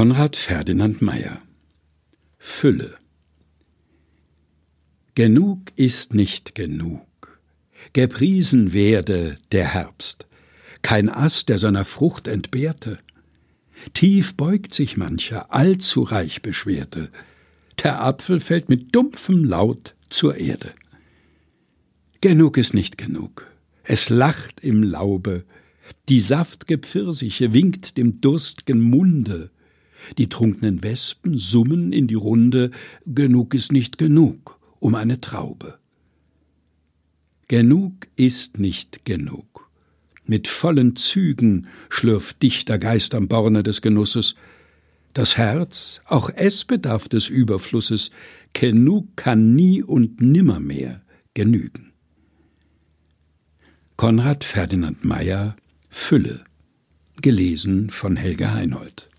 Konrad Ferdinand Meyer Fülle Genug ist nicht genug. Gepriesen werde der Herbst, kein Ast, der seiner Frucht entbehrte. Tief beugt sich mancher, allzu reich beschwerte. Der Apfel fällt mit dumpfem Laut zur Erde. Genug ist nicht genug. Es lacht im Laube, die saftge Pfirsiche winkt dem durst'gen Munde, die trunknen Wespen summen in die Runde, genug ist nicht genug um eine Traube. Genug ist nicht genug. Mit vollen Zügen schlürft dichter Geist am Borne des Genusses. Das Herz, auch es bedarf des Überflusses, genug kann nie und nimmermehr genügen. Konrad Ferdinand Meyer Fülle gelesen von Helga Heinold